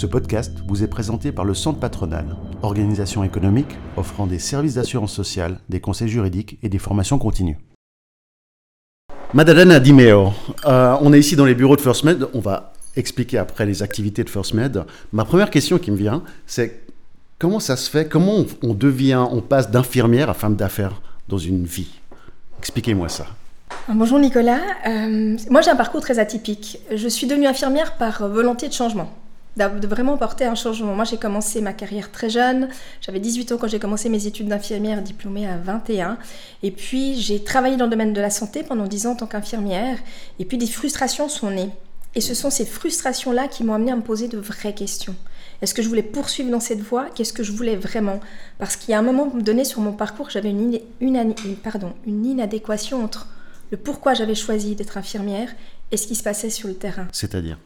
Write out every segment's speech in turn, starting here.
Ce podcast vous est présenté par le Centre Patronal, organisation économique offrant des services d'assurance sociale, des conseils juridiques et des formations continues. Madalena Dimeo, euh, on est ici dans les bureaux de First Med. On va expliquer après les activités de First Med. Ma première question qui me vient, c'est comment ça se fait Comment on devient, on passe d'infirmière à femme d'affaires dans une vie? Expliquez-moi ça. Bonjour Nicolas. Euh, moi j'ai un parcours très atypique. Je suis devenue infirmière par volonté de changement de vraiment porter un changement. Moi, j'ai commencé ma carrière très jeune. J'avais 18 ans quand j'ai commencé mes études d'infirmière, diplômée à 21. Et puis, j'ai travaillé dans le domaine de la santé pendant 10 ans en tant qu'infirmière. Et puis, des frustrations sont nées. Et ce sont ces frustrations-là qui m'ont amené à me poser de vraies questions. Est-ce que je voulais poursuivre dans cette voie? Qu'est-ce que je voulais vraiment? Parce qu'il y a un moment donné sur mon parcours, j'avais une, inadéquation entre le pourquoi j'avais choisi d'être infirmière et ce qui se passait sur le terrain. C'est-à-dire?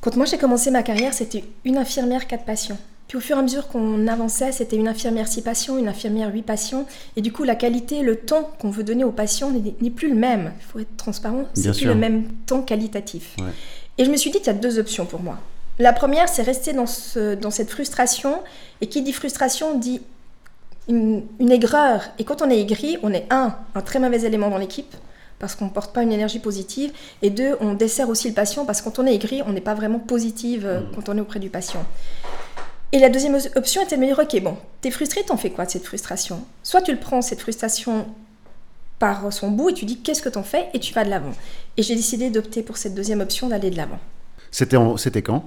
Quand moi j'ai commencé ma carrière, c'était une infirmière, quatre patients. Puis au fur et à mesure qu'on avançait, c'était une infirmière, six patients, une infirmière, huit patients. Et du coup, la qualité, le temps qu'on veut donner aux patients n'est plus le même. Il faut être transparent, c'est plus le même temps qualitatif. Et je me suis dit qu'il y a deux options pour moi. La première, c'est rester dans, ce, dans cette frustration. Et qui dit frustration dit une, une aigreur. Et quand on est aigri, on est un, un très mauvais élément dans l'équipe parce qu'on ne porte pas une énergie positive. Et deux, on dessert aussi le patient parce que quand on est aigri, on n'est pas vraiment positive euh, mmh. quand on est auprès du patient. Et la deuxième option était de me dire, ok, bon, t'es frustré, t'en fais quoi de cette frustration? Soit tu le prends, cette frustration, par son bout, et tu dis, qu'est-ce que t'en fais? Et tu vas de l'avant. Et j'ai décidé d'opter pour cette deuxième option, d'aller de l'avant. C'était quand?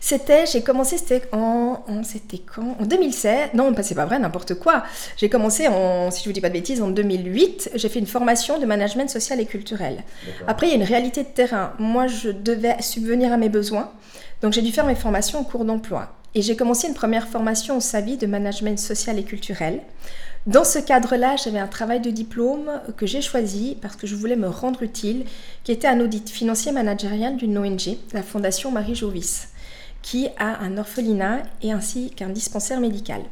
C'était, j'ai commencé, c'était en, c'était quand? En 2016. Non, c'est pas vrai, n'importe quoi. J'ai commencé en, si je vous dis pas de bêtises, en 2008. J'ai fait une formation de management social et culturel. Après, il y a une réalité de terrain. Moi, je devais subvenir à mes besoins. Donc, j'ai dû faire mes formations en cours d'emploi. Et j'ai commencé une première formation au SAVI de management social et culturel. Dans ce cadre-là, j'avais un travail de diplôme que j'ai choisi parce que je voulais me rendre utile, qui était un audit financier managérial d'une ONG, la Fondation Marie Jovis, qui a un orphelinat et ainsi qu'un dispensaire médical.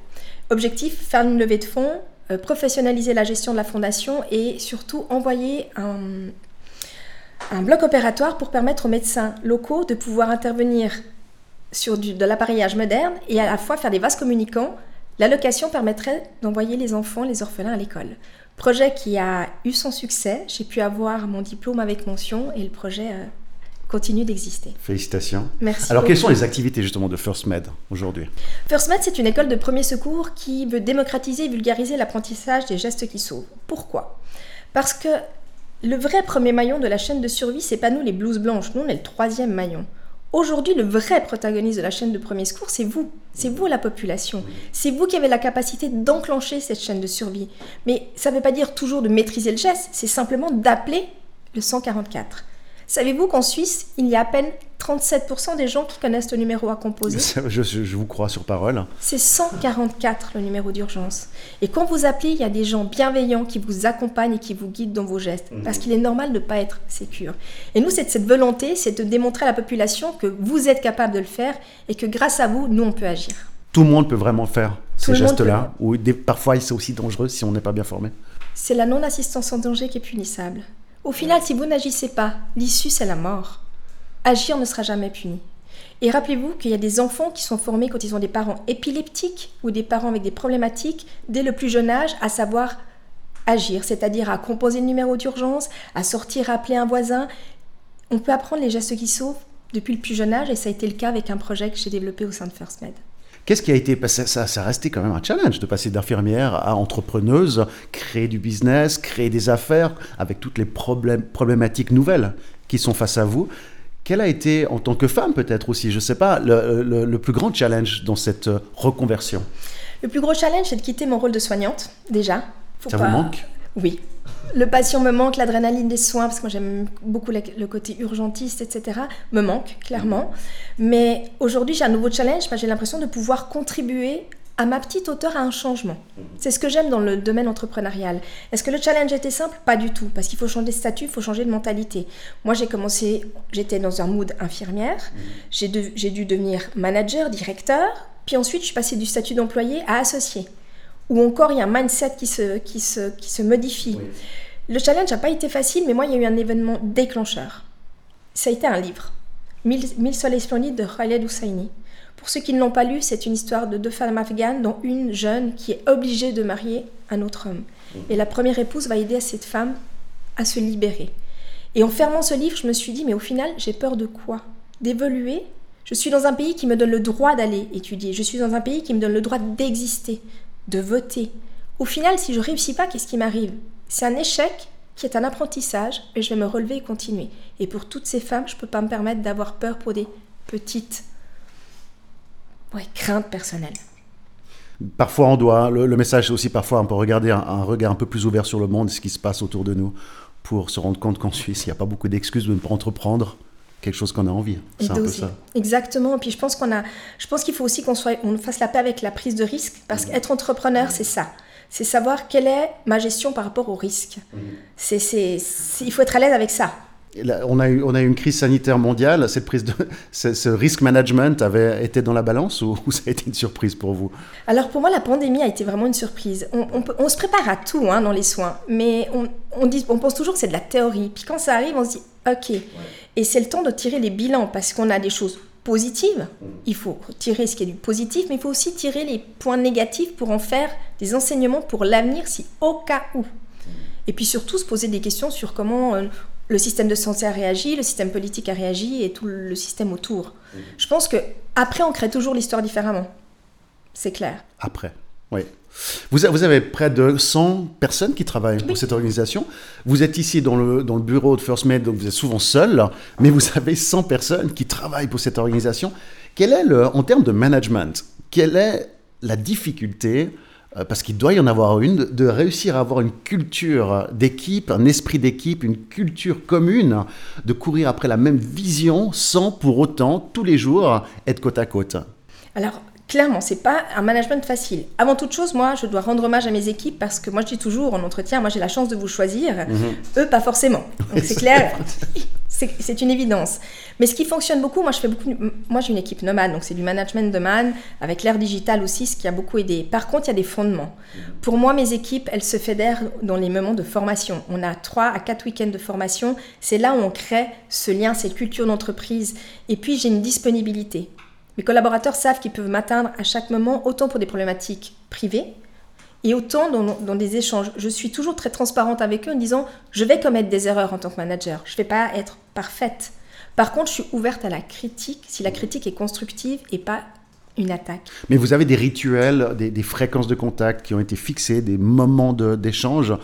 Objectif, faire une levée de fonds, euh, professionnaliser la gestion de la fondation et surtout envoyer un, bloc opératoire pour permettre aux médecins locaux de pouvoir intervenir sur de l'appareillage moderne et à la fois faire des vases communicants L'allocation permettrait d'envoyer les enfants, les orphelins à l'école. Projet qui a eu son succès. J'ai pu avoir mon diplôme avec mention et le projet euh, continue d'exister. Félicitations. Merci. Alors, quelles sont les activités justement de First Med aujourd'hui? First Med, c'est une école de premier secours qui veut démocratiser et vulgariser l'apprentissage des gestes qui sauvent. Pourquoi? Parce que le vrai premier maillon de la chaîne de survie, c'est pas nous les blouses blanches, nous on est le troisième maillon. Aujourd'hui, le vrai protagoniste de la chaîne de premier secours, c'est vous. C'est vous la population. C'est vous qui avez la capacité d'enclencher cette chaîne de survie. Mais ça ne veut pas dire toujours de maîtriser le geste, c'est simplement d'appeler le 144. Savez-vous qu'en Suisse, il y a à peine 37% des gens qui connaissent le numéro à composer? Je, vous crois sur parole. C'est 144 le numéro d'urgence. Et quand vous appelez, il y a des gens bienveillants qui vous accompagnent et qui vous guident dans vos gestes. Mhm. Parce qu'il est normal de ne pas être sécure. Et nous, c'est cette volonté, c'est de démontrer à la population que vous êtes capable de le faire et que grâce à vous, nous, on peut agir. Tout le monde peut vraiment faire ces gestes-là. Ou parfois, c'est aussi dangereux si on n'est pas bien formé. C'est la non-assistance en danger qui est punissable. Au final, si vous n'agissez pas, l'issue, c'est la mort. Agir ne sera jamais puni. Et rappelez-vous qu'il y a des enfants qui sont formés quand ils ont des parents épileptiques ou des parents avec des problématiques dès le plus jeune âge, à savoir agir, c'est-à-dire à composer le numéro d'urgence, à sortir, appeler un voisin. On peut apprendre les gestes qui sauvent depuis le plus jeune âge et ça a été le cas avec un projet que j'ai développé au sein de First Med. Qu'est-ce qui a été ça, ça, ça a resté quand même un challenge de passer d'infirmière à entrepreneuse, créer du business, créer des affaires avec toutes les problèmes, problématiques nouvelles qui sont face à vous. Quel a été, en tant que femme peut-être aussi, je ne sais pas, le, plus grand challenge dans cette euh, reconversion? Le plus gros challenge, c'est de quitter mon rôle de soignante, déjà. ça vous manque? Oui, le patient me manque, l'adrénaline des soins, parce que moi j'aime beaucoup le côté urgentiste, etc., me manque, clairement. Mais aujourd'hui, j'ai un nouveau challenge, j'ai l'impression de pouvoir contribuer à ma petite hauteur à un changement. C'est ce que j'aime dans le domaine entrepreneurial. Est-ce que le challenge était simple? Pas du tout, parce qu'il faut changer de statut, il faut changer de mentalité. Moi, j'ai commencé, j'étais dans un mood infirmière, j'ai dû devenir manager, directeur, puis ensuite, je suis passée du statut d'employé à associé ou encore il y a un mindset qui se, qui se, qui se modifie. Le challenge n'a pas été facile, mais moi, il y a eu un événement déclencheur. Ça a été un livre, Mille, soleils splendides de Khaled Hosseini, Pour ceux qui ne l'ont pas lu, c'est une histoire de deux femmes afghanes, dont une jeune qui est obligée de marier un autre homme. Et la première épouse va aider cette femme à se libérer. Et en fermant ce livre, je me suis dit, mais au final, j'ai peur de quoi? D'évoluer? Je suis dans un pays qui me donne le droit d'aller étudier. Je suis dans un pays qui me donne le droit d'exister, de voter. Au final, si je réussis pas, qu'est-ce qui m'arrive? C'est un échec qui est un apprentissage, et je vais me relever et continuer. Et pour toutes ces femmes, je ne peux pas me permettre d'avoir peur pour des petites craintes personnelles. Parfois, on doit, le, message aussi, parfois, on peut regarder un, un, regard un peu plus ouvert sur le monde, ce qui se passe autour de nous, pour se rendre compte qu'en Suisse, il n'y a pas beaucoup d'excuses de ne pas entreprendre quelque chose qu'on a envie. C'est un peu ça. Exactement. Et puis je pense qu'on a, je pense qu'il faut aussi qu'on soit, on fasse la paix avec la prise de risque, parce qu'être entrepreneur, c'est ça. C'est savoir quelle est ma gestion par rapport au risque. C'est, il faut être à l'aise avec ça. on, a eu, on a eu une crise sanitaire mondiale. Cette prise de, ce, risk management avait été dans la balance ou, ça a été une surprise pour vous? Alors pour moi, la pandémie a été vraiment une surprise. On, on, se prépare à tout hein, dans les soins, mais on, on, dit, on pense toujours que c'est de la théorie. Puis quand ça arrive, on se dit OK. Et c'est le temps de tirer les bilans parce qu'on a des choses positives. Il faut tirer ce qui est du positif, mais il faut aussi tirer les points négatifs pour en faire des enseignements pour l'avenir si au cas où. Et puis surtout se poser des questions sur comment euh, le système de santé a réagi, le système politique a réagi et tout le système autour. Je pense que après on crée toujours l'histoire différemment. C'est clair. Après, oui. Vous, avez près de 100 personnes qui travaillent pour cette organisation. Vous êtes ici dans le, dans le bureau de First Med, donc vous êtes souvent seul, mais vous avez 100 personnes qui travaillent pour cette organisation. Quel est, le, en termes de management, quelle est la difficulté euh, parce qu'il doit y en avoir une, de réussir à avoir une culture d'équipe, un esprit d'équipe, une culture commune, de courir après la même vision sans pour autant tous les jours être côte à côte? Alors, clairement, c'est pas un management facile. Avant toute chose, moi, je dois rendre hommage à mes équipes parce que moi, je dis toujours en entretien, moi, j'ai la chance de vous choisir, mhm. eux, pas forcément. Donc, c'est clair, c'est une évidence. Mais ce qui fonctionne beaucoup, moi, je fais beaucoup. Moi, j'ai une équipe nomade, donc c'est du management de man, avec l'ère digitale aussi, ce qui a beaucoup aidé. Par contre, il y a des fondements. Pour moi, mes équipes, elles se fédèrent dans les moments de formation. On a trois à quatre week-ends de formation. C'est là où on crée ce lien, cette culture d'entreprise. Et puis, j'ai une disponibilité. Mes collaborateurs savent qu'ils peuvent m'atteindre à chaque moment, autant pour des problématiques privées et autant dans, des échanges. Je suis toujours très transparente avec eux en disant je vais commettre des erreurs en tant que manager, je ne vais pas être parfaite. Par contre, je suis ouverte à la critique si la critique est constructive et pas une attaque. Mais vous avez des rituels, des, fréquences de contact qui ont été fixées, des moments d'échange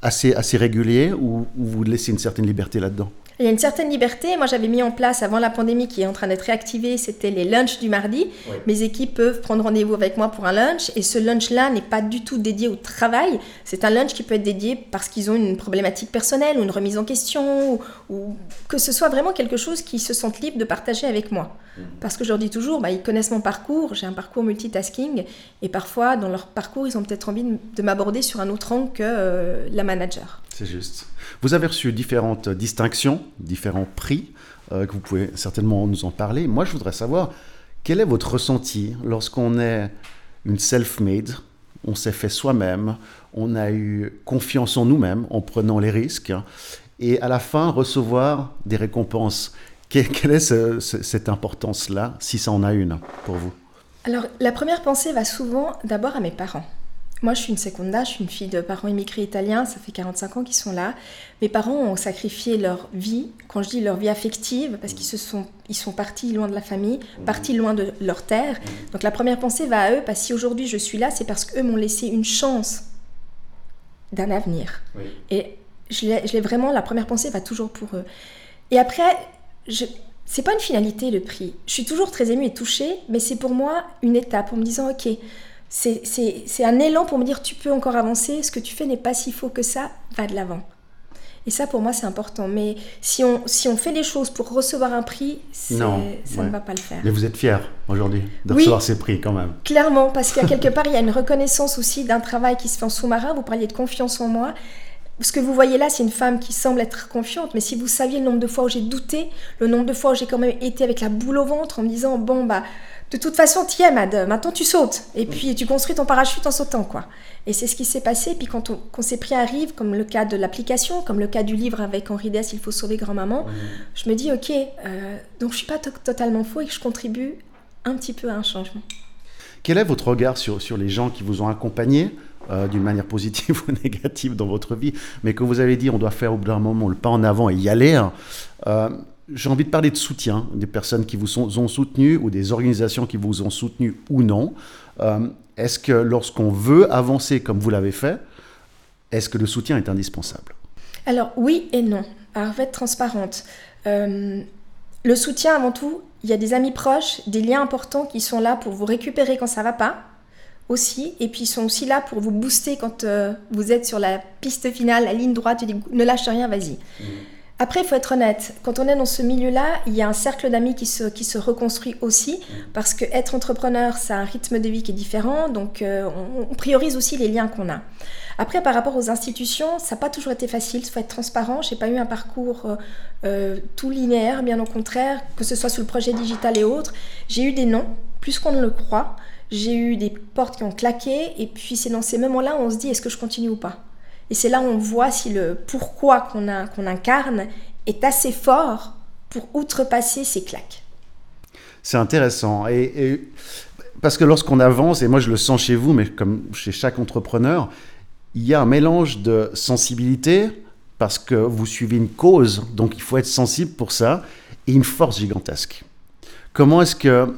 assez, réguliers ou vous laissez une certaine liberté là-dedans? Il y a une certaine liberté. Moi, j'avais mis en place avant la pandémie qui est en train d'être réactivée, c'était les lunchs du mardi. Mes équipes peuvent prendre rendez-vous avec moi pour un lunch et ce lunch-là n'est pas du tout dédié au travail. C'est un lunch qui peut être dédié parce qu'ils ont une problématique personnelle ou une remise en question ou, que ce soit vraiment quelque chose qu'ils se sentent libres de partager avec moi. Mhm. Parce que je leur dis toujours, bah, ils connaissent mon parcours, j'ai un parcours multitasking et parfois dans leur parcours, ils ont peut-être envie de m'aborder sur un autre angle que euh, la manager. C'est juste. Vous avez reçu différentes distinctions, différents prix, euh, que vous pouvez certainement nous en parler. Moi, je voudrais savoir quel est votre ressenti lorsqu'on est une self-made, on s'est fait soi-même, on a eu confiance en nous-mêmes en prenant les risques, et à la fin recevoir des récompenses. Quelle est cette importance-là, si ça en a une pour vous? Alors, la première pensée va souvent d'abord à mes parents. Moi, je suis une seconda, je suis une fille de parents immigrés italiens, ça fait 45 ans qu'ils sont là. Mes parents ont sacrifié leur vie, quand je dis leur vie affective, parce qu'ils se sont, ils sont partis loin de la famille, partis loin de leur terre. Donc la première pensée va à eux, parce que si aujourd'hui je suis là, c'est parce qu'eux m'ont laissé une chance d'un avenir. Et je l'ai vraiment, la première pensée va toujours pour eux. Et après, je, c'est pas une finalité le prix. Je suis toujours très émue et touchée, mais c'est pour moi une étape en me disant, ok, c'est un élan pour me dire tu peux encore avancer, ce que tu fais n'est pas si faux que ça, va de l'avant. Et ça, pour moi, c'est important. Mais si on, si on fait les choses pour recevoir un prix, ça ne va pas le faire. Mais vous êtes fier aujourd'hui de recevoir ces prix quand même. Clairement, parce qu'à quelque part, il y a une reconnaissance aussi d'un travail qui se fait en sous-marin. Vous parliez de confiance en moi. Ce que vous voyez là, c'est une femme qui semble être confiante, mais si vous saviez le nombre de fois où j'ai douté, le nombre de fois où j'ai quand même été avec la boule au ventre en me disant, bon, bah, de toute façon, tu es, Mad, maintenant tu sautes. Et puis tu construis ton parachute en sautant, quoi. Et c'est ce qui s'est passé. Puis quand, on, ces prix arrivent, comme le cas de l'application, comme le cas du livre avec Henri Dess, Il faut sauver grand-maman, je me dis, ok, euh, donc je suis pas totalement faux et que je contribue un petit peu à un changement. Quel est votre regard sur, sur les gens qui vous ont accompagné euh, d'une manière positive ou négative dans votre vie, mais que vous avez dit on doit faire au bout d'un moment le pas en avant et y aller hein, euh, J'ai envie de parler de soutien, des personnes qui vous ont soutenu ou des organisations qui vous ont soutenu ou non. Euh, est-ce que lorsqu'on veut avancer comme vous l'avez fait, est-ce que le soutien est indispensable? Alors oui et non. Alors, je vais être transparente. le soutien, avant tout, il y a des amis proches, des liens importants qui sont là pour vous récupérer quand ça va pas aussi, et puis ils sont aussi là pour vous booster quand euh, vous êtes sur la piste finale, la ligne droite, tu dis ne lâche rien, vas-y. Mmh. Après, il faut être honnête, quand on est dans ce milieu-là, il y a un cercle d'amis qui se, qui se reconstruit aussi, parce que être entrepreneur, c'est un rythme de vie qui est différent, donc euh, on, priorise aussi les liens qu'on a. Après, par rapport aux institutions, ça n'a pas toujours été facile, il faut être transparent, je n'ai pas eu un parcours euh, tout linéaire, bien au contraire, que ce soit sur le projet digital et autres. J'ai eu des noms, plus qu'on ne le croit, j'ai eu des portes qui ont claqué, et puis c'est dans ces moments-là où on se dit est-ce que je continue ou pas? Et c'est là où on voit si le pourquoi qu'on incarne est assez fort pour outrepasser ces claques. C'est intéressant. Et, parce que lorsqu'on avance, et moi je le sens chez vous, mais comme chez chaque entrepreneur, il y a un mélange de sensibilité, parce que vous suivez une cause, donc il faut être sensible pour ça, et une force gigantesque. Comment est-ce que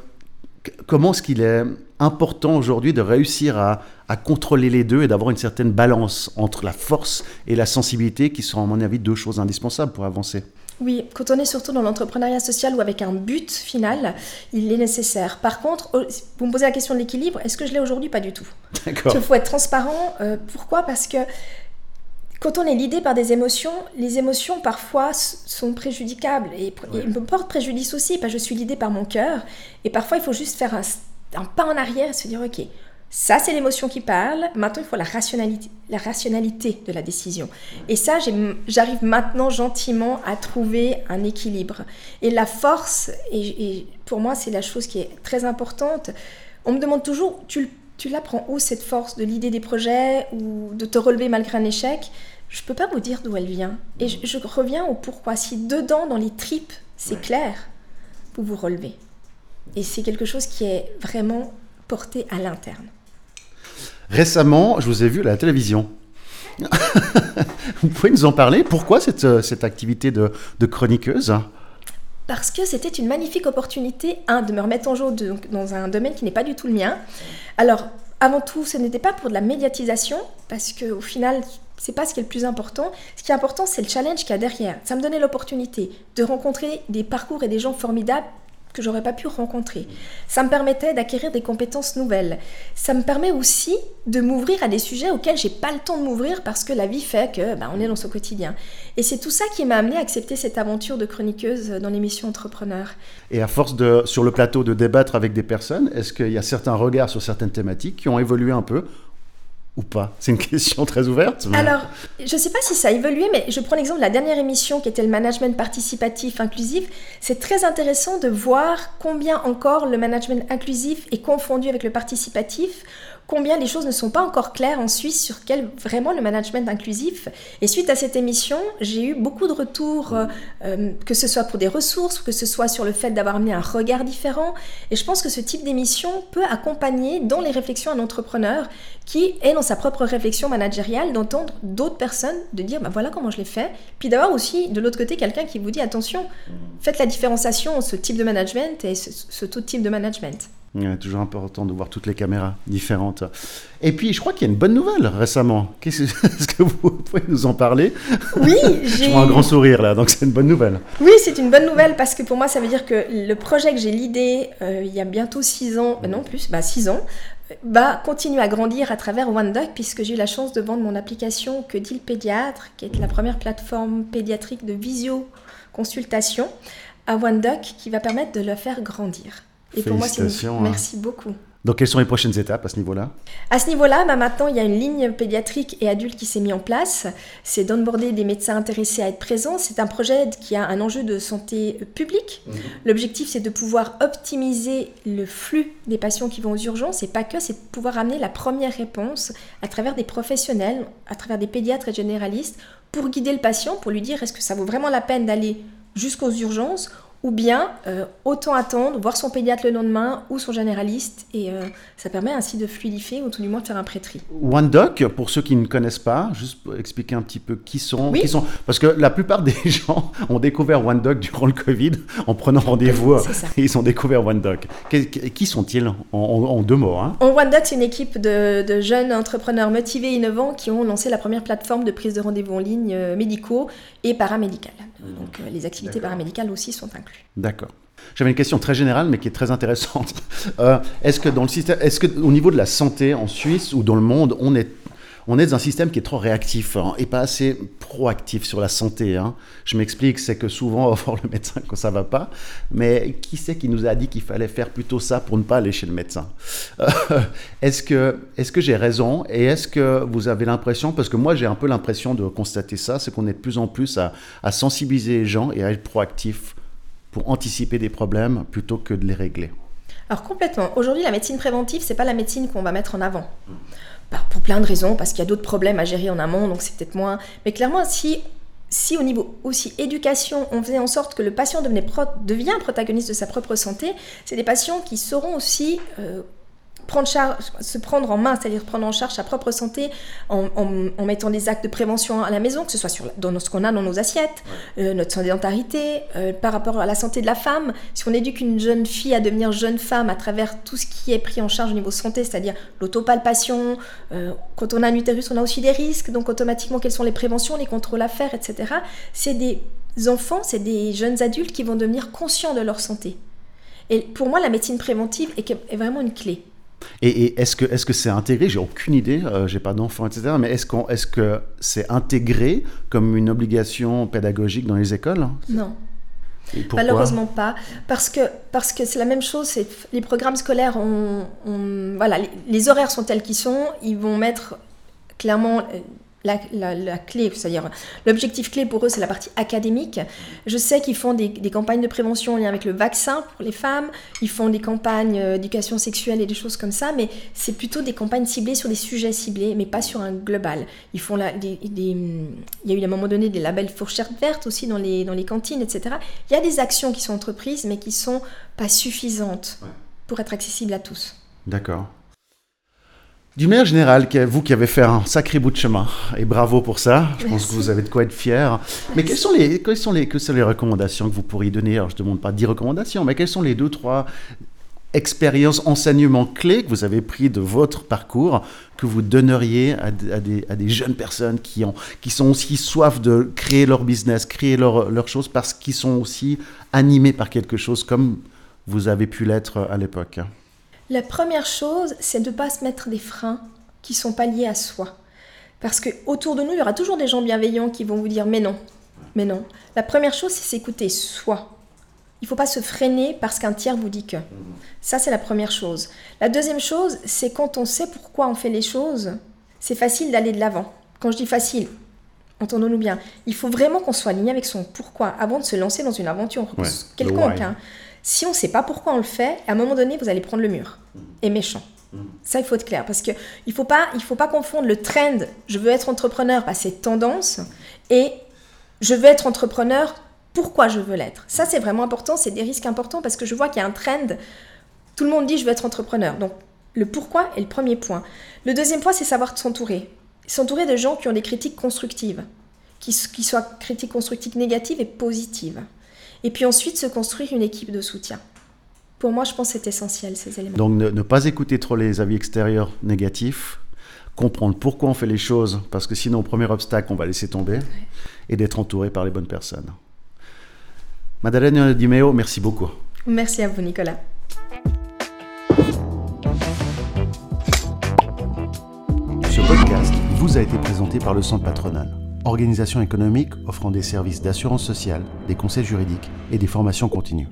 comment est-ce qu'il est important aujourd'hui de réussir à, contrôler les deux et d'avoir une certaine balance entre la force et la sensibilité qui sont à mon avis deux choses indispensables pour avancer. Oui, quand on est surtout dans l'entrepreneuriat social ou avec un but final, il est nécessaire. Par contre, vous me posez la question de l'équilibre, est-ce que je l'ai aujourd'hui? Pas du tout. D'accord. Il faut être transparent. Euh, pourquoi? Parce que quand on est guidé par des émotions, les émotions parfois sont préjudicables et, me portent préjudice aussi, parce que je suis guidée par mon cœur. Et parfois, il faut juste faire un, un pas en arrière et se dire, ok, ça c'est l'émotion qui parle, maintenant il faut la rationalité, la rationalité de la décision. Et ça, j'arrive maintenant gentiment à trouver un équilibre. Et la force, et, pour moi c'est la chose qui est très importante, on me demande toujours, tu, tu l'apprends où cette force de l'idée des projets ou de te relever malgré un échec? Je ne peux pas vous dire d'où elle vient. Et je, je reviens au pourquoi. Si dedans, dans les tripes, c'est clair, vous vous relevez. Et c'est quelque chose qui est vraiment porté à l'interne. Récemment, je vous ai vu à la télévision. vous pouvez nous en parler? Pourquoi cette, euh, cette activité de, de chroniqueuse? Parce que c'était une magnifique opportunité, un, de me remettre en jeu dans un domaine qui n'est pas du tout le mien. Alors, avant tout, ce n'était pas pour de la médiatisation, parce qu'au final, c'est pas ce qui est le plus important. Ce qui est important, c'est le challenge qu'il y a derrière. Ça me donnait l'opportunité de rencontrer des parcours et des gens formidables que j'aurais pas pu rencontrer. Ça me permettait d'acquérir des compétences nouvelles. Ça me permet aussi de m'ouvrir à des sujets auxquels j'ai pas le temps de m'ouvrir parce que la vie fait que bah, on est dans son quotidien. Et c'est tout ça qui m'a amené à accepter cette aventure de chroniqueuse dans l'émission Entrepreneur. Et à force de sur le plateau de débattre avec des personnes, est-ce qu'il y a certains regards sur certaines thématiques qui ont évolué un peu ou pas? C'est une question très ouverte. Alors, je ne sais pas si ça a évolué, mais je prends l'exemple de la dernière émission qui était le management participatif inclusif. C'est très intéressant de voir combien encore le management inclusif est confondu avec le participatif, combien les choses ne sont pas encore claires en Suisse sur quel vraiment le management inclusif. Et suite à cette émission, j'ai eu beaucoup de retours, euh, euh, que ce soit pour des ressources, que ce soit sur le fait d'avoir amené un regard différent. Et je pense que ce type d'émission peut accompagner dans les réflexions un entrepreneur qui est dans sa propre réflexion managériale, d'entendre d'autres personnes, de dire bah voilà comment je l'ai fait, puis d'avoir aussi de l'autre côté quelqu'un qui vous dit attention, faites la différenciation entre ce type de management et ce, ce tout type de management. C'est toujours important de voir toutes les caméras différentes. Et puis, je crois qu'il y a une bonne nouvelle récemment. Est-ce que vous pouvez nous en parler? Oui, j'ai. un grand sourire là, donc c'est une bonne nouvelle. Oui, c'est une bonne nouvelle parce que pour moi, ça veut dire que le projet que j'ai l'idée euh, il y a bientôt six ans, euh, non plus, bah six ans, va continuer à grandir à travers OneDoc puisque j'ai eu la chance de vendre mon application Que dit le pédiatre, qui est la première plateforme pédiatrique de visio consultation à OneDoc qui va permettre de le faire grandir. Et pour moi, c'est hein. merci beaucoup. Donc, quelles sont les prochaines étapes à ce niveau-là? À ce niveau-là, bah, maintenant, il y a une ligne pédiatrique et adulte qui s'est mise en place. C'est d'onboarder des médecins intéressés à être présents. C'est un projet qui a un enjeu de santé publique. Mhm. L'objectif, c'est de pouvoir optimiser le flux des patients qui vont aux urgences. Et pas que, c'est de pouvoir amener la première réponse à travers des professionnels, à travers des pédiatres et généralistes, pour guider le patient, pour lui dire est-ce que ça vaut vraiment la peine d'aller jusqu'aux urgences ou bien euh, autant attendre, voir son pédiatre le lendemain ou son généraliste, et euh, ça permet ainsi de fluidifier ou tout du moins de faire un prêtri. OneDoc, pour ceux qui ne connaissent pas, juste pour expliquer un petit peu qui sont, qui sont, parce que la plupart des gens ont découvert OneDoc durant le Covid en prenant rendez-vous, et ils ont découvert OneDoc. Qui sont-ils en, deux mots hein? OneDoc, c'est une équipe de, jeunes entrepreneurs motivés et innovants qui ont lancé la première plateforme de prise de rendez-vous en ligne euh, médicaux et paramédicales. Donc les activités paramédicales aussi sont incluses. D'accord. J'avais une question très générale, mais qui est très intéressante. Euh, est-ce que dans le système, est-ce que au niveau de la santé en Suisse ou dans le monde, on est on est dans un système qui est trop réactif hein, et pas assez proactif sur la santé. Hein. Je m'explique, c'est que souvent on va voir le médecin quand ça va pas, mais qui c'est qui nous a dit qu'il fallait faire plutôt ça pour ne pas aller chez le médecin? Euh, Est-ce que, est que j'ai raison et est-ce que vous avez l'impression, parce que moi j'ai un peu l'impression de constater ça, c'est qu'on est de plus en plus à, à sensibiliser les gens et à être proactif pour anticiper des problèmes plutôt que de les régler alors complètement. Aujourd'hui, la médecine préventive, c'est pas la médecine qu'on va mettre en avant. Bah, pour plein de raisons, parce qu'il y a d'autres problèmes à gérer en amont, donc c'est peut-être moins. Mais clairement, si, si au niveau aussi éducation, on faisait en sorte que le patient devenait devient protagoniste de sa propre santé, c'est des patients qui sauront aussi euh, prendre charge, se prendre en main, c'est-à-dire prendre en charge sa propre santé en, mettant des actes de prévention à la maison, que ce soit sur, dans ce qu'on a dans nos assiettes, euh, notre sédentarité, euh, par rapport à la santé de la femme. Si on éduque une jeune fille à devenir jeune femme à travers tout ce qui est pris en charge au niveau santé, c'est-à-dire l'autopalpation, euh, quand on a un utérus, on a aussi des risques, donc automatiquement, quelles sont les préventions, les contrôles à faire, etc. C'est des enfants, c'est des jeunes adultes qui vont devenir conscients de leur santé. Et pour moi, la médecine préventive est vraiment une clé. Et, est-ce que est-ce que c'est intégré? J'ai aucune idée. Euh, j'ai pas d'enfant, etc. Mais est-ce qu'on est-ce que c'est intégré comme une obligation pédagogique dans les écoles? Non. Malheureusement pas, parce que parce que c'est la même chose. Les programmes scolaires ont, voilà, les, horaires sont tels qu'ils sont. Ils vont mettre clairement euh, la, clé, c'est-à-dire l'objectif clé pour eux, c'est la partie académique. Je sais qu'ils font des, campagnes de prévention en lien avec le vaccin pour les femmes, ils font des campagnes euh, d'éducation sexuelle et des choses comme ça, mais c'est plutôt des campagnes ciblées sur des sujets ciblés, mais pas sur un global. Ils font des, il y a eu à un moment donné des labels fourchette verte aussi dans les, dans les cantines, etc. Il y a des actions qui sont entreprises, mais qui sont pas suffisantes pour être accessibles à tous. D'accord. Du manière générale, vous qui avez fait un sacré bout de chemin, et bravo pour ça, je pense que vous avez de quoi être fier. Mais quelles sont, les, quelles, sont les, sont les recommandations que vous pourriez donner? Alors, je ne demande pas 10 recommandations, mais quelles sont les deux, trois expériences, enseignements clés que vous avez pris de votre parcours que vous donneriez à, des, à des, jeunes personnes qui, ont, qui sont aussi soif de créer leur business, créer leur, leur chose parce qu'ils sont aussi animés par quelque chose comme vous avez pu l'être à l'époque? La première chose, c'est de ne pas se mettre des freins qui sont pas liés à soi. Parce que autour de nous, il y aura toujours des gens bienveillants qui vont vous dire mais non, mais non. La première chose, c'est s'écouter soi. Il ne faut pas se freiner parce qu'un tiers vous dit que. Ça, c'est la première chose. La deuxième chose, c'est quand on sait pourquoi on fait les choses, c'est facile d'aller de l'avant. Quand je dis facile, entendons-nous bien, il faut vraiment qu'on soit aligné avec son pourquoi avant de se lancer dans une aventure quelconque. Hein. Si on ne sait pas pourquoi on le fait, à un moment donné, vous allez prendre le mur. Et méchant. Ça, il faut être clair. Parce qu'il ne faut, pas, faut pas confondre le trend, je veux être entrepreneur, bah, c'est tendance, et je veux être entrepreneur, pourquoi je veux l'être? Ça, c'est vraiment important, c'est des risques importants parce que je vois qu'il y a un trend. Tout le monde dit je veux être entrepreneur. Donc, le pourquoi est le premier point. Le deuxième point, c'est savoir s'entourer. S'entourer de gens qui ont des critiques constructives, qui, qui soient critiques constructives négatives et positives. Et puis ensuite, se construire une équipe de soutien. Pour moi, je pense que c'est essentiel, ces éléments. Donc, ne, pas écouter trop les avis extérieurs négatifs, comprendre pourquoi on fait les choses, parce que sinon, au premier obstacle, on va laisser tomber, et d'être entouré par les bonnes personnes. Madeleine Dimeo, merci beaucoup. Merci à vous, Nicolas. Ce podcast vous a été présenté par le Centre patronal organisation économique offrant des services d'assurance sociale, des conseils juridiques et des formations continues.